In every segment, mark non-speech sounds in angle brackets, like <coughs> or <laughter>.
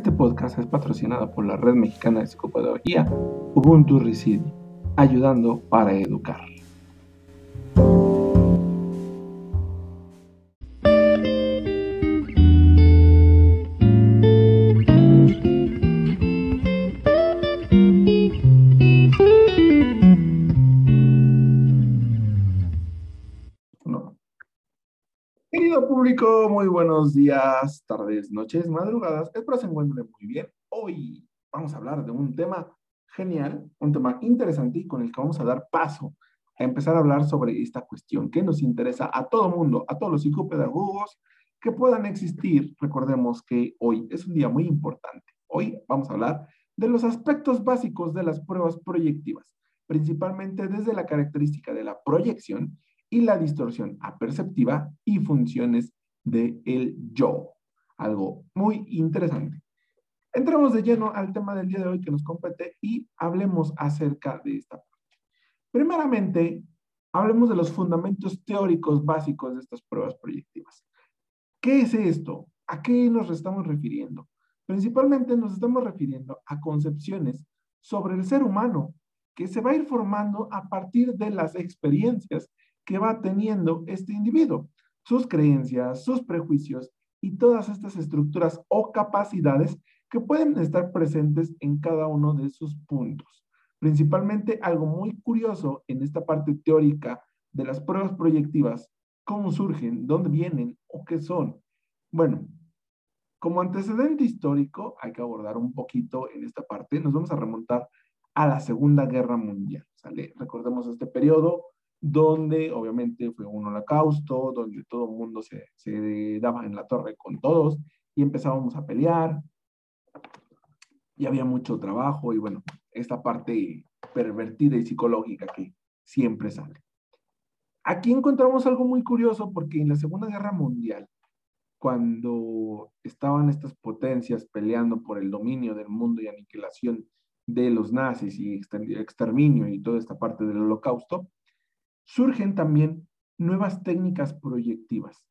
Este podcast es patrocinado por la Red Mexicana de Psicopedagogía Ubuntu Reside, ayudando para educar. Muy buenos días, tardes, noches, madrugadas. Espero se encuentren muy bien. Hoy vamos a hablar de un tema genial, un tema interesante y con el que vamos a dar paso a empezar a hablar sobre esta cuestión que nos interesa a todo mundo, a todos los psicopedagogos que puedan existir. Recordemos que hoy es un día muy importante. Hoy vamos a hablar de los aspectos básicos de las pruebas proyectivas, principalmente desde la característica de la proyección y la distorsión aperceptiva y funciones del el yo. Algo muy interesante. Entremos de lleno al tema del día de hoy que nos compete y hablemos acerca de esta parte. Primeramente, hablemos de los fundamentos teóricos básicos de estas pruebas proyectivas. ¿Qué es esto? ¿A qué nos estamos refiriendo? Principalmente nos estamos refiriendo a concepciones sobre el ser humano que se va a ir formando a partir de las experiencias que va teniendo este individuo, sus creencias, sus prejuicios y todas estas estructuras o capacidades que pueden estar presentes en cada uno de sus puntos. Principalmente algo muy curioso en esta parte teórica de las pruebas proyectivas, cómo surgen, dónde vienen o qué son. Bueno, como antecedente histórico, hay que abordar un poquito en esta parte, nos vamos a remontar a la Segunda Guerra Mundial. Recordemos este periodo donde obviamente fue un holocausto, donde todo el mundo se, se daba en la torre con todos y empezábamos a pelear y había mucho trabajo y bueno, esta parte pervertida y psicológica que siempre sale. Aquí encontramos algo muy curioso porque en la Segunda Guerra Mundial, cuando estaban estas potencias peleando por el dominio del mundo y aniquilación de los nazis y exterminio y toda esta parte del holocausto, surgen también nuevas técnicas proyectivas.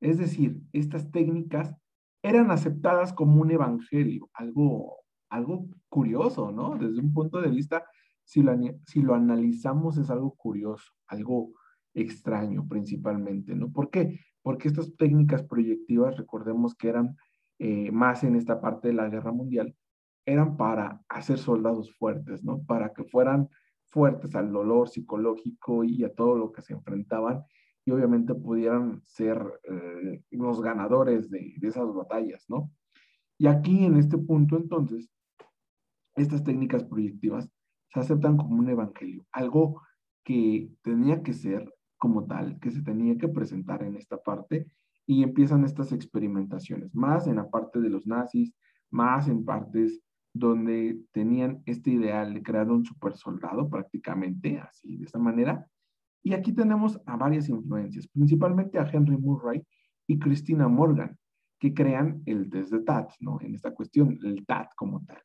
Es decir, estas técnicas eran aceptadas como un evangelio, algo, algo curioso, ¿no? Desde un punto de vista, si lo, si lo analizamos, es algo curioso, algo extraño principalmente, ¿no? ¿Por qué? Porque estas técnicas proyectivas, recordemos que eran eh, más en esta parte de la guerra mundial, eran para hacer soldados fuertes, ¿no? Para que fueran fuertes al dolor psicológico y a todo lo que se enfrentaban y obviamente pudieran ser eh, los ganadores de, de, esas batallas, ¿no? Y aquí en este punto entonces, estas técnicas proyectivas se aceptan como un evangelio, algo que tenía que ser como tal, que se tenía que presentar en esta parte y empiezan estas experimentaciones, más en la parte de los nazis, más en partes donde tenían este ideal de crear un super soldado prácticamente, así de esta manera. Y aquí tenemos a varias influencias, principalmente a Henry Murray y Christina Morgan, que crean el test de TAT, ¿no? En esta cuestión, el TAT como tal.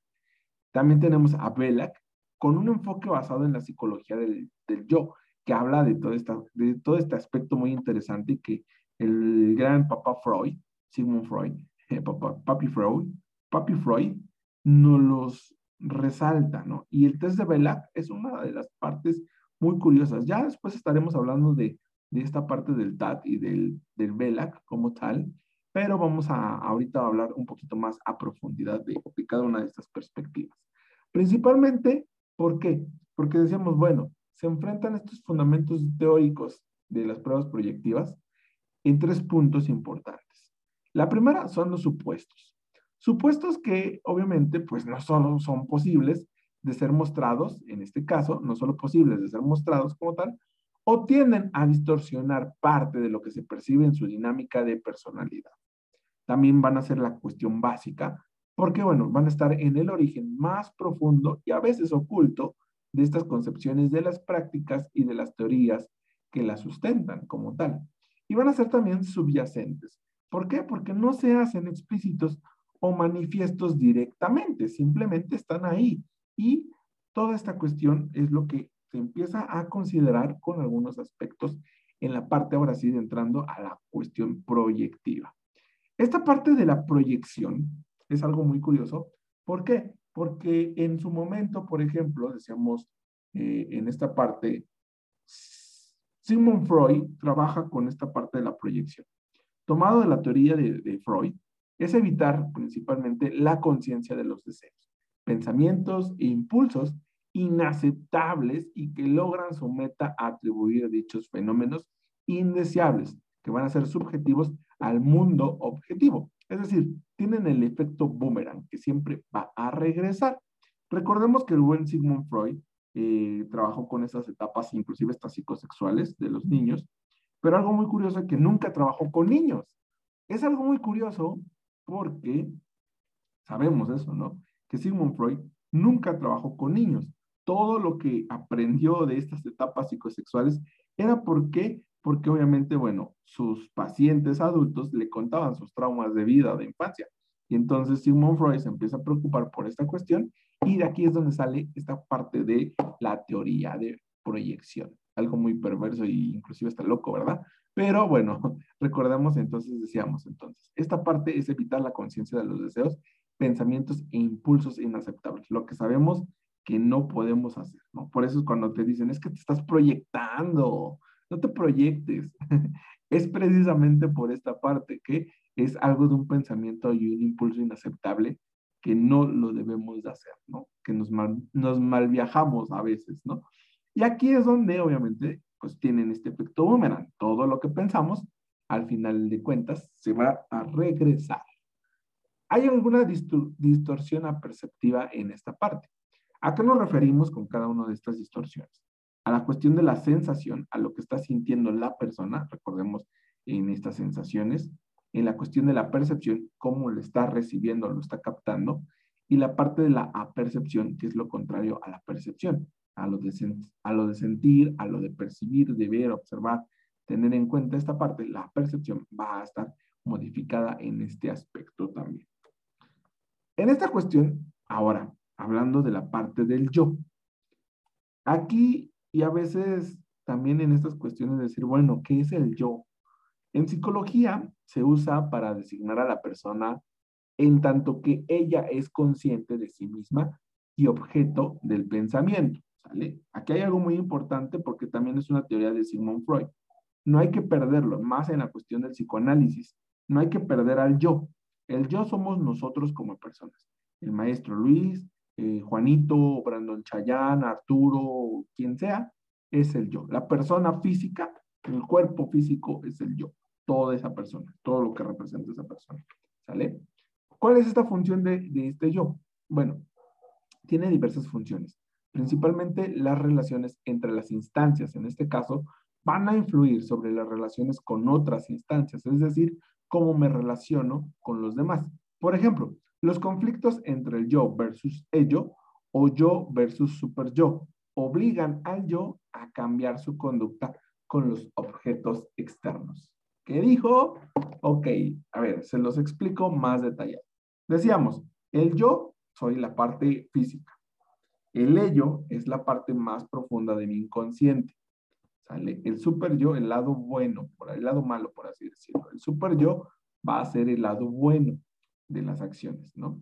También tenemos a Belak con un enfoque basado en la psicología del, del yo, que habla de todo, esta, de todo este aspecto muy interesante que el gran papá Freud, Sigmund Freud, <laughs> papá, papi Freud, papi Freud, nos los resalta, ¿no? Y el test de Belak es una de las partes muy curiosas. Ya después estaremos hablando de, de esta parte del TAT y del, del Belak como tal, pero vamos a ahorita hablar un poquito más a profundidad de, de cada una de estas perspectivas. Principalmente, ¿por qué? Porque decíamos, bueno, se enfrentan estos fundamentos teóricos de las pruebas proyectivas en tres puntos importantes. La primera son los supuestos. Supuestos que obviamente pues no solo son posibles de ser mostrados, en este caso, no solo posibles de ser mostrados como tal, o tienden a distorsionar parte de lo que se percibe en su dinámica de personalidad. También van a ser la cuestión básica, porque bueno, van a estar en el origen más profundo y a veces oculto de estas concepciones de las prácticas y de las teorías que las sustentan como tal. Y van a ser también subyacentes. ¿Por qué? Porque no se hacen explícitos o manifiestos directamente, simplemente están ahí. Y toda esta cuestión es lo que se empieza a considerar con algunos aspectos en la parte, ahora sí, entrando a la cuestión proyectiva. Esta parte de la proyección Es algo muy curioso. ¿Por qué? Porque en su momento, por ejemplo, decíamos eh, en esta parte, Sigmund Freud trabaja con esta parte de la proyección. Tomado de la teoría de, de Freud, es evitar principalmente la conciencia de los deseos, pensamientos e impulsos inaceptables y que logran su meta a atribuir dichos fenómenos indeseables, que van a ser subjetivos al mundo objetivo. Es decir, tienen el efecto boomerang, que siempre va a regresar. Recordemos que el buen Sigmund Freud eh, trabajó con esas etapas, inclusive estas psicosexuales de los niños, pero algo muy curioso es que nunca trabajó con niños. Es algo muy curioso porque sabemos eso, ¿no? Que Sigmund Freud nunca trabajó con niños todo lo que aprendió de estas etapas psicosexuales era porque, porque obviamente, bueno, sus pacientes adultos le contaban sus traumas de vida, de infancia. Y entonces Sigmund Freud se empieza a preocupar por esta cuestión y de aquí es donde sale esta parte de la teoría de proyección. Algo muy perverso e inclusive está loco, ¿verdad? Pero bueno, <laughs> recordemos entonces, decíamos entonces, esta parte es evitar la conciencia de los deseos, pensamientos e impulsos inaceptables. Lo que sabemos que no podemos hacer, ¿no? Por eso es cuando te dicen, es que te estás proyectando, no te proyectes. <laughs> es precisamente por esta parte que es algo de un pensamiento y un impulso inaceptable que no lo debemos de hacer, ¿no? Que nos mal, nos mal viajamos a veces, ¿no? Y aquí es donde obviamente pues tienen este efecto boomerang. Todo lo que pensamos, al final de cuentas, se va a regresar. ¿Hay alguna distorsión aperceptiva en esta parte? ¿A qué nos referimos con cada una de estas distorsiones? A la cuestión de la sensación, a lo que está sintiendo la persona, recordemos en estas sensaciones, en la cuestión de la percepción, cómo lo está recibiendo, lo está captando, y la parte de la apercepción, que es lo contrario a la percepción, a lo de, a lo de sentir, a lo de percibir, de ver, observar, tener en cuenta esta parte, la percepción va a estar modificada en este aspecto también. En esta cuestión, ahora, hablando de la parte del yo. Aquí, y a veces también en estas cuestiones de decir, bueno, ¿qué es el yo? En psicología se usa para designar a la persona en tanto que ella es consciente de sí misma y objeto del pensamiento. Aquí hay algo muy importante porque también es una teoría de Sigmund Freud. No hay que perderlo, más en la cuestión del psicoanálisis. No hay que perder al yo. El yo somos nosotros como personas. El maestro Luis, eh, Juanito, Brandon Chayán, Arturo, quien sea, es el yo. La persona física, el cuerpo físico es el yo. Toda esa persona, todo lo que representa esa persona. ¿Sale? ¿Cuál es esta función de este yo? Bueno, tiene diversas funciones. Principalmente las relaciones entre las instancias, en este caso, van a influir sobre las relaciones con otras instancias, es decir, cómo me relaciono con los demás. Por ejemplo, los conflictos entre el yo versus ello o yo versus super yo obligan al yo a cambiar su conducta con los objetos externos. ¿Qué dijo? Ok, a ver, se los explico más detallado. Decíamos, el yo soy la parte física. El ello es la parte más profunda de mi inconsciente. ¿Sale? El super yo, el lado bueno, por el lado malo, por así decirlo. El super yo va a ser el lado bueno de las acciones, ¿no?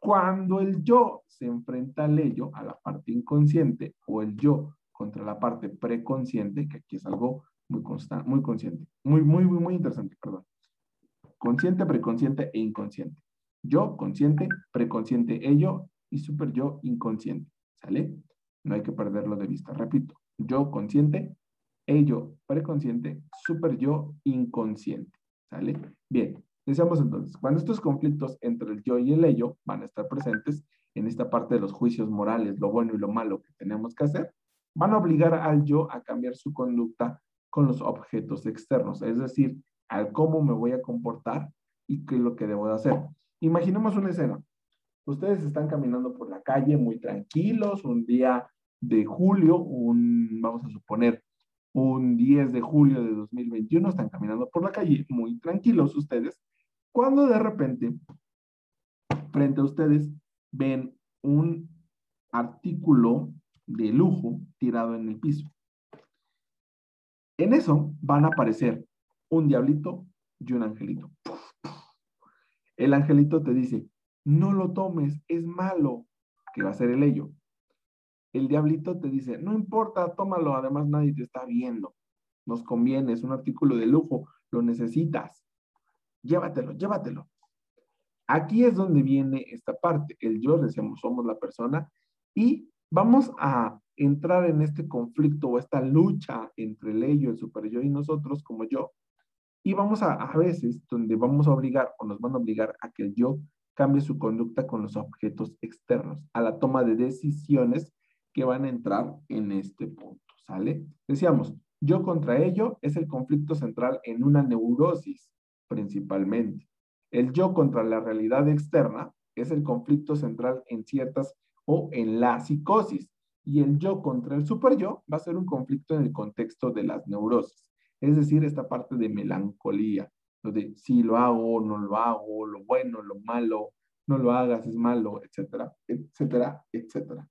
Cuando el yo se enfrenta al ello, a la parte inconsciente, o el yo contra la parte preconsciente, que aquí es algo muy constante, muy consciente, muy, muy, muy, muy interesante, perdón. Consciente, preconsciente e inconsciente. Yo, consciente, preconsciente, ello, y super yo, inconsciente. ¿Sale? No hay que perderlo de vista. Repito, yo, consciente, ello, preconsciente, super yo, inconsciente. ¿Sale? Bien, Decíamos entonces, cuando estos conflictos entre el yo y el ello van a estar presentes en esta parte de los juicios morales, lo bueno y lo malo que tenemos que hacer, van a obligar al yo a cambiar su conducta con los objetos externos, es decir, al cómo me voy a comportar y qué es lo que debo de hacer. Imaginemos una escena. Ustedes están caminando por la calle muy tranquilos, un día de julio, un, vamos a suponer, un 10 de julio de 2021, están caminando por la calle muy tranquilos ustedes cuando de repente, frente a ustedes, ven un artículo de lujo tirado en el piso. En eso van a aparecer un diablito y un angelito. El angelito te dice, no lo tomes, es malo, que va a ser el ello. El diablito te dice, no importa, tómalo, además nadie te está viendo. Nos conviene, es un artículo de lujo, lo necesitas. Llévatelo, llévatelo. Aquí es donde viene esta parte. El yo, decíamos, somos la persona y vamos a entrar en este conflicto o esta lucha entre el ello, el super yo y nosotros como yo. Y vamos a, a veces, donde vamos a obligar o nos van a obligar a que el yo cambie su conducta con los objetos externos, a la toma de decisiones que van a entrar en este punto, ¿sale? Decíamos, yo contra ello es el conflicto central en una neurosis, principalmente. El yo contra la realidad externa es el conflicto central en ciertas o en la psicosis. Y el yo contra el super yo va a ser un conflicto en el contexto de las neurosis. Es decir, esta parte de melancolía, de si lo hago, no lo hago, lo bueno, lo malo, no lo hagas, es malo, etcétera, etcétera, etcétera.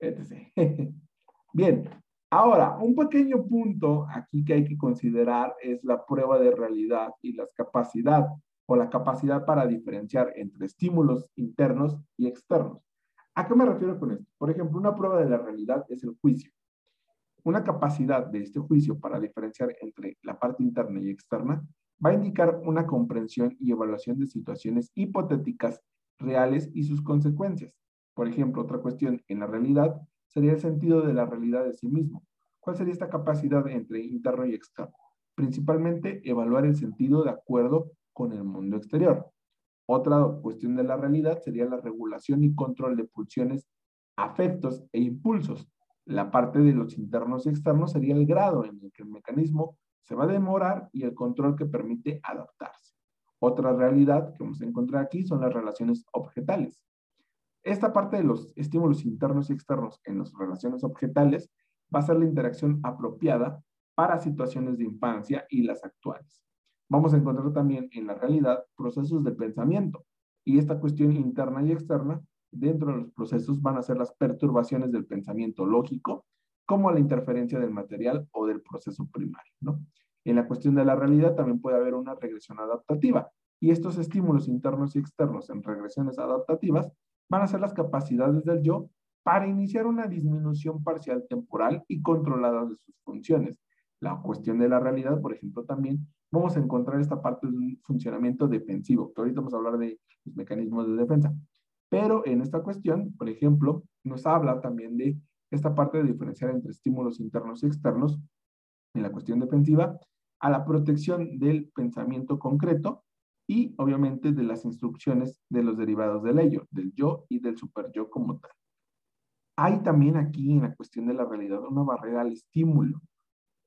<laughs> Bien, ahora, un pequeño punto aquí que hay que considerar es la prueba de realidad y las capacidades o la capacidad para diferenciar entre estímulos internos y externos. ¿A qué me refiero con esto? Por ejemplo, una prueba de la realidad es el juicio. Una capacidad de este juicio para diferenciar entre la parte interna y externa va a indicar una comprensión y evaluación de situaciones hipotéticas reales y sus consecuencias. Por ejemplo, otra cuestión en la realidad sería el sentido de la realidad de sí mismo. ¿Cuál sería esta capacidad entre interno y externo? Principalmente evaluar el sentido de acuerdo con el mundo exterior. Otra cuestión de la realidad sería la regulación y control de pulsiones, afectos e impulsos. La parte de los internos y externos sería el grado en el que el mecanismo se va a demorar y el control que permite adaptarse. Otra realidad que vamos a encontrar aquí son las relaciones objetales. Esta parte de los estímulos internos y externos en las relaciones objetales va a ser la interacción apropiada para situaciones de infancia y las actuales. Vamos a encontrar también en la realidad procesos de pensamiento y esta cuestión interna y externa dentro de los procesos van a ser las perturbaciones del pensamiento lógico como la interferencia del material o del proceso primario. ¿no? En la cuestión de la realidad también puede haber una regresión adaptativa y estos estímulos internos y externos en regresiones adaptativas van a ser las capacidades del yo para iniciar una disminución parcial temporal y controlada de sus funciones. La cuestión de la realidad, por ejemplo, también vamos a encontrar esta parte de un funcionamiento defensivo, ahorita vamos a hablar de los mecanismos de defensa. Pero en esta cuestión, por ejemplo, nos habla también de esta parte de diferenciar entre estímulos internos y externos en la cuestión defensiva a la protección del pensamiento concreto y obviamente de las instrucciones de los derivados del ello, del yo y del super yo como tal. Hay también aquí en la cuestión de la realidad una barrera al estímulo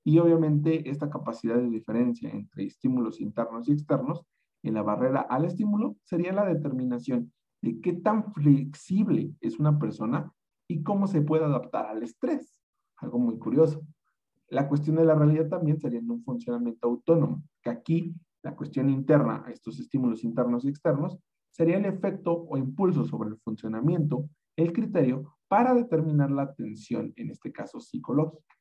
y obviamente esta capacidad de diferencia entre estímulos internos y externos en la barrera al estímulo sería la determinación de qué tan flexible es una persona y cómo se puede adaptar al estrés. Algo muy curioso. La cuestión de la realidad también sería en un funcionamiento autónomo, que aquí la cuestión interna a estos estímulos internos y externos sería el efecto o impulso sobre el funcionamiento, el criterio para determinar la atención, en este caso psicológica.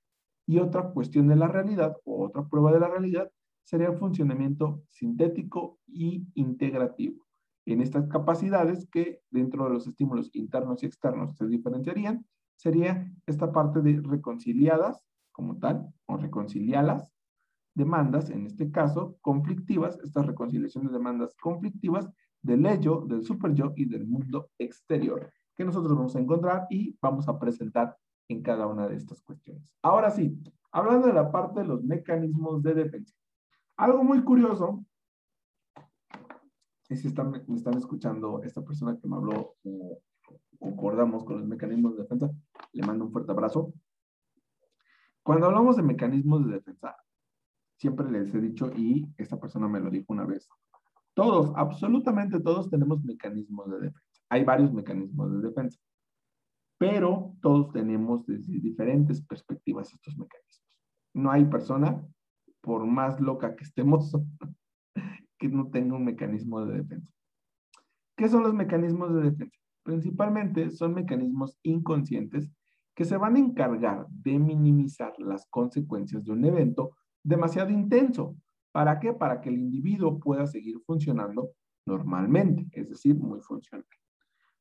Y otra cuestión de la realidad o otra prueba de la realidad sería el funcionamiento sintético y integrativo. En estas capacidades que dentro de los estímulos internos y externos se diferenciarían, sería esta parte de reconciliadas como tal, o reconciliadas, demandas, en este caso, conflictivas, estas reconciliaciones de demandas conflictivas del ello, del superyo y del mundo exterior, que nosotros vamos a encontrar y vamos a presentar en cada una de estas cuestiones. Ahora sí, hablando de la parte de los mecanismos de defensa. Algo muy curioso, si están, me están escuchando esta persona que me habló, o concordamos con los mecanismos de defensa, le mando un fuerte abrazo. Cuando hablamos de mecanismos de defensa, siempre les he dicho, y esta persona me lo dijo una vez, todos, absolutamente todos tenemos mecanismos de defensa. Hay varios mecanismos de defensa, pero todos tenemos diferentes perspectivas estos mecanismos. No hay persona, por más loca que estemos, <laughs> que no tenga un mecanismo de defensa. ¿Qué son los mecanismos de defensa? Principalmente son mecanismos inconscientes que se van a encargar de minimizar las consecuencias de un evento demasiado intenso. ¿Para qué? Para que el individuo pueda seguir funcionando normalmente, es decir, muy funcional.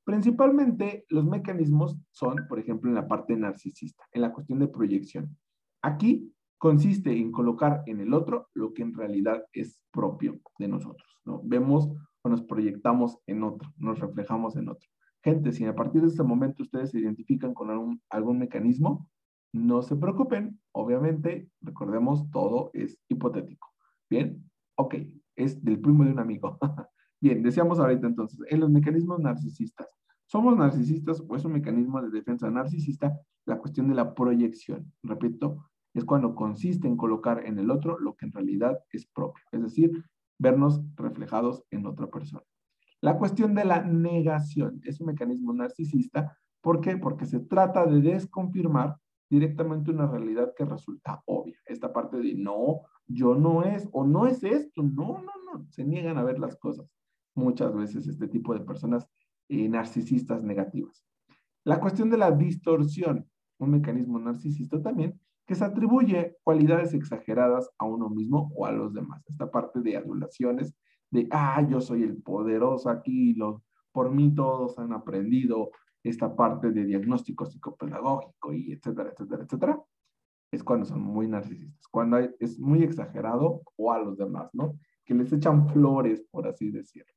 Principalmente los mecanismos son, por ejemplo, en la parte narcisista, en la cuestión de proyección. Aquí consiste en colocar en el otro lo que en realidad es propio de nosotros, ¿no? Vemos o nos proyectamos en otro, nos reflejamos en otro. Gente, si a partir de este momento ustedes se identifican con algún, algún mecanismo, no se preocupen, obviamente, recordemos, todo es hipotético. Bien, ok, es del primo de un amigo. <laughs> Bien, decíamos ahorita entonces, en los mecanismos narcisistas. ¿Somos narcisistas o es un mecanismo de defensa narcisista? La cuestión de la proyección, repito, es cuando consiste en colocar en el otro lo que en realidad es propio, es decir, vernos reflejados en otra persona. La cuestión de la negación es un mecanismo narcisista. ¿Por qué? Porque se trata de desconfirmar directamente una realidad que resulta obvia. Esta parte de no, yo no es o no es esto, no, no, no, se niegan a ver las cosas muchas veces este tipo de personas eh, narcisistas negativas. La cuestión de la distorsión, un mecanismo narcisista también, que se atribuye cualidades exageradas a uno mismo o a los demás. Esta parte de adulaciones, de, ah, yo soy el poderoso aquí, los, por mí todos han aprendido esta parte de diagnóstico psicopedagógico y etcétera, etcétera, etcétera, es cuando son muy narcisistas, cuando es muy exagerado o a los demás, ¿no? Que les echan flores, por así decirlo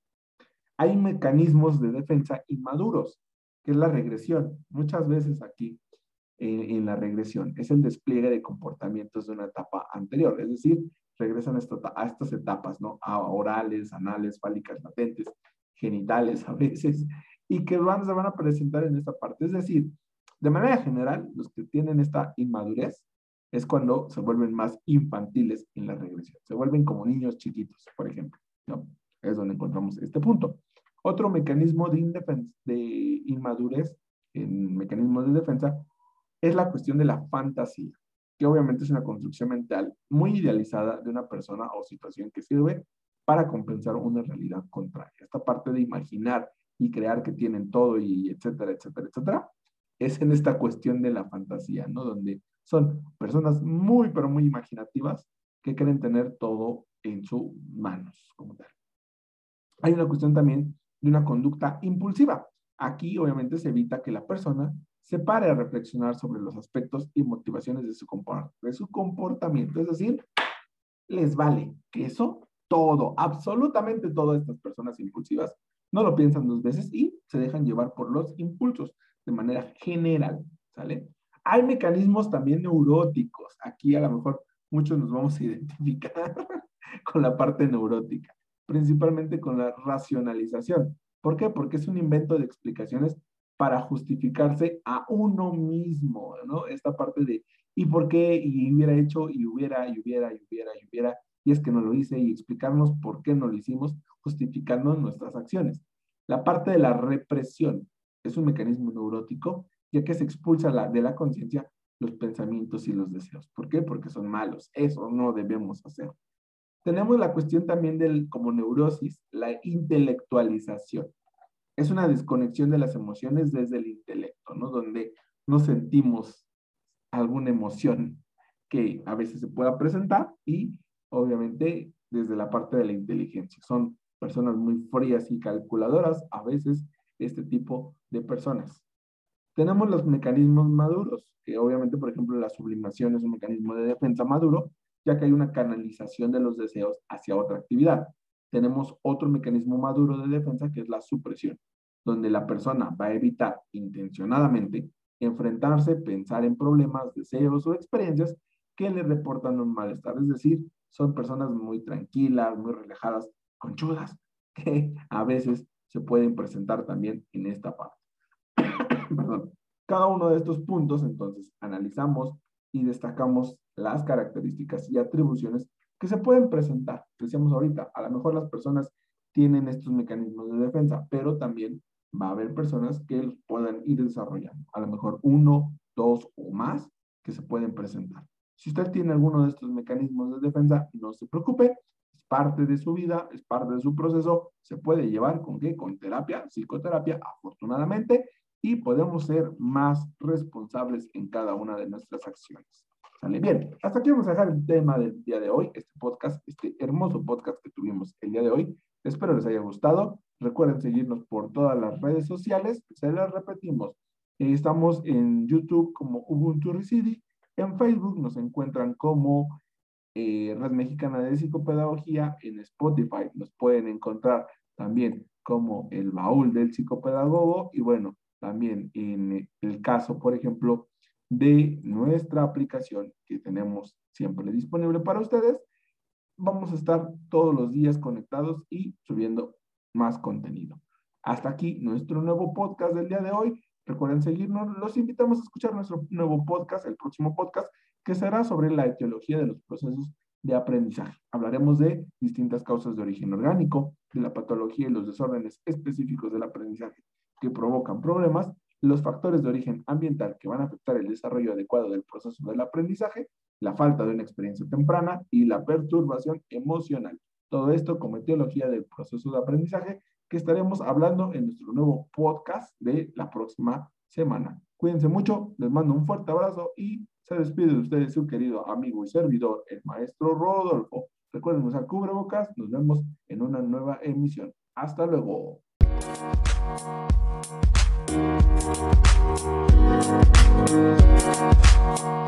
hay mecanismos de defensa inmaduros, que es la regresión. Muchas veces aquí en, la regresión es el despliegue de comportamientos de una etapa anterior, es decir, regresan a, estas etapas, ¿no? A orales, anales, fálicas latentes, genitales a veces, y que van, se van a presentar en esta parte. Es decir, de manera general, los que tienen esta inmadurez es cuando se vuelven más infantiles en la regresión. Se vuelven como niños chiquitos, por ejemplo. ¿no? Es donde encontramos este punto. Otro mecanismo de, de inmadurez en mecanismos de defensa es la cuestión de la fantasía, que obviamente es una construcción mental muy idealizada de una persona o situación que sirve para compensar una realidad contraria. Esta parte de imaginar y crear que tienen todo y etcétera, etcétera, etcétera, es en esta cuestión de la fantasía, ¿no? Donde son personas muy, pero muy imaginativas que quieren tener todo en sus manos como tal. Hay una cuestión también de una conducta impulsiva. Aquí obviamente se evita que la persona se pare a reflexionar sobre los aspectos y motivaciones de su, de su comportamiento. Es decir, les vale que eso, todo, absolutamente todas estas personas impulsivas, no lo piensan dos veces y se dejan llevar por los impulsos de manera general, ¿sale? Hay mecanismos también neuróticos. Aquí a lo mejor muchos nos vamos a identificar <laughs> con la parte neurótica principalmente con la racionalización. ¿Por qué? Porque es un invento de explicaciones para justificarse a uno mismo, ¿no? Esta parte de, ¿y por qué? Y hubiera hecho, y hubiera, y hubiera, y hubiera, y hubiera, y es que no lo hice, y explicarnos por qué no lo hicimos, justificando nuestras acciones. La parte de la represión es un mecanismo neurótico, ya que se expulsa de la conciencia los pensamientos y los deseos. ¿Por qué? Porque son malos. Eso no debemos hacer. Tenemos la cuestión también del, como neurosis, la intelectualización. Es una desconexión de las emociones desde el intelecto, ¿no? Donde no sentimos alguna emoción que a veces se pueda presentar y obviamente desde la parte de la inteligencia. Son personas muy frías y calculadoras, a veces este tipo de personas. Tenemos los mecanismos maduros, que obviamente, por ejemplo, la sublimación es un mecanismo de defensa maduro, ya que hay una canalización de los deseos hacia otra actividad. Tenemos otro mecanismo maduro de defensa que es la supresión, donde la persona va a evitar intencionadamente enfrentarse, pensar en problemas, deseos o experiencias que le reportan un malestar. Es decir, son personas muy tranquilas, muy relajadas, conchudas, <laughs> que a veces se pueden presentar también en esta parte. <coughs> Cada uno de estos puntos, entonces, analizamos y destacamos las características y atribuciones que se pueden presentar. Decíamos ahorita, a lo mejor las personas tienen estos mecanismos de defensa, pero también va a haber personas que los puedan ir desarrollando. A lo mejor uno, dos o más que se pueden presentar. Si usted tiene alguno de estos mecanismos de defensa, no se preocupe, es parte de su vida, es parte de su proceso, se puede llevar con qué? Con terapia, psicoterapia, afortunadamente, y podemos ser más responsables en cada una de nuestras acciones. ¿Sale? Bien, hasta aquí vamos a dejar el tema del día de hoy, este podcast, este hermoso podcast que tuvimos el día de hoy. Espero les haya gustado. Recuerden seguirnos por todas las redes sociales. Se las repetimos. Estamos en YouTube como Ubuntu Recidi. En Facebook nos encuentran como eh, Red Mexicana de Psicopedagogía. En Spotify nos pueden encontrar también como el baúl del psicopedagogo. Y bueno, también en el caso, por ejemplo, de nuestra aplicación que tenemos siempre disponible para ustedes, vamos a estar todos los días conectados y subiendo más contenido. Hasta aquí nuestro nuevo podcast del día de hoy. Recuerden seguirnos. Los invitamos a escuchar nuestro nuevo podcast, el próximo podcast, que será sobre la etiología de los procesos de aprendizaje. Hablaremos de distintas causas de origen orgánico, de la patología y los desórdenes específicos del aprendizaje que provocan problemas, los factores de origen ambiental que van a afectar el desarrollo adecuado del proceso del aprendizaje, la falta de una experiencia temprana y la perturbación emocional. Todo esto como etiología del proceso de aprendizaje que estaremos hablando en nuestro nuevo podcast de la próxima semana. Cuídense mucho, les mando un fuerte abrazo y se despide de ustedes su querido amigo y servidor, el maestro Rodolfo. Recuerden usar cubrebocas, nos vemos en una nueva emisión. Hasta luego. Thank you.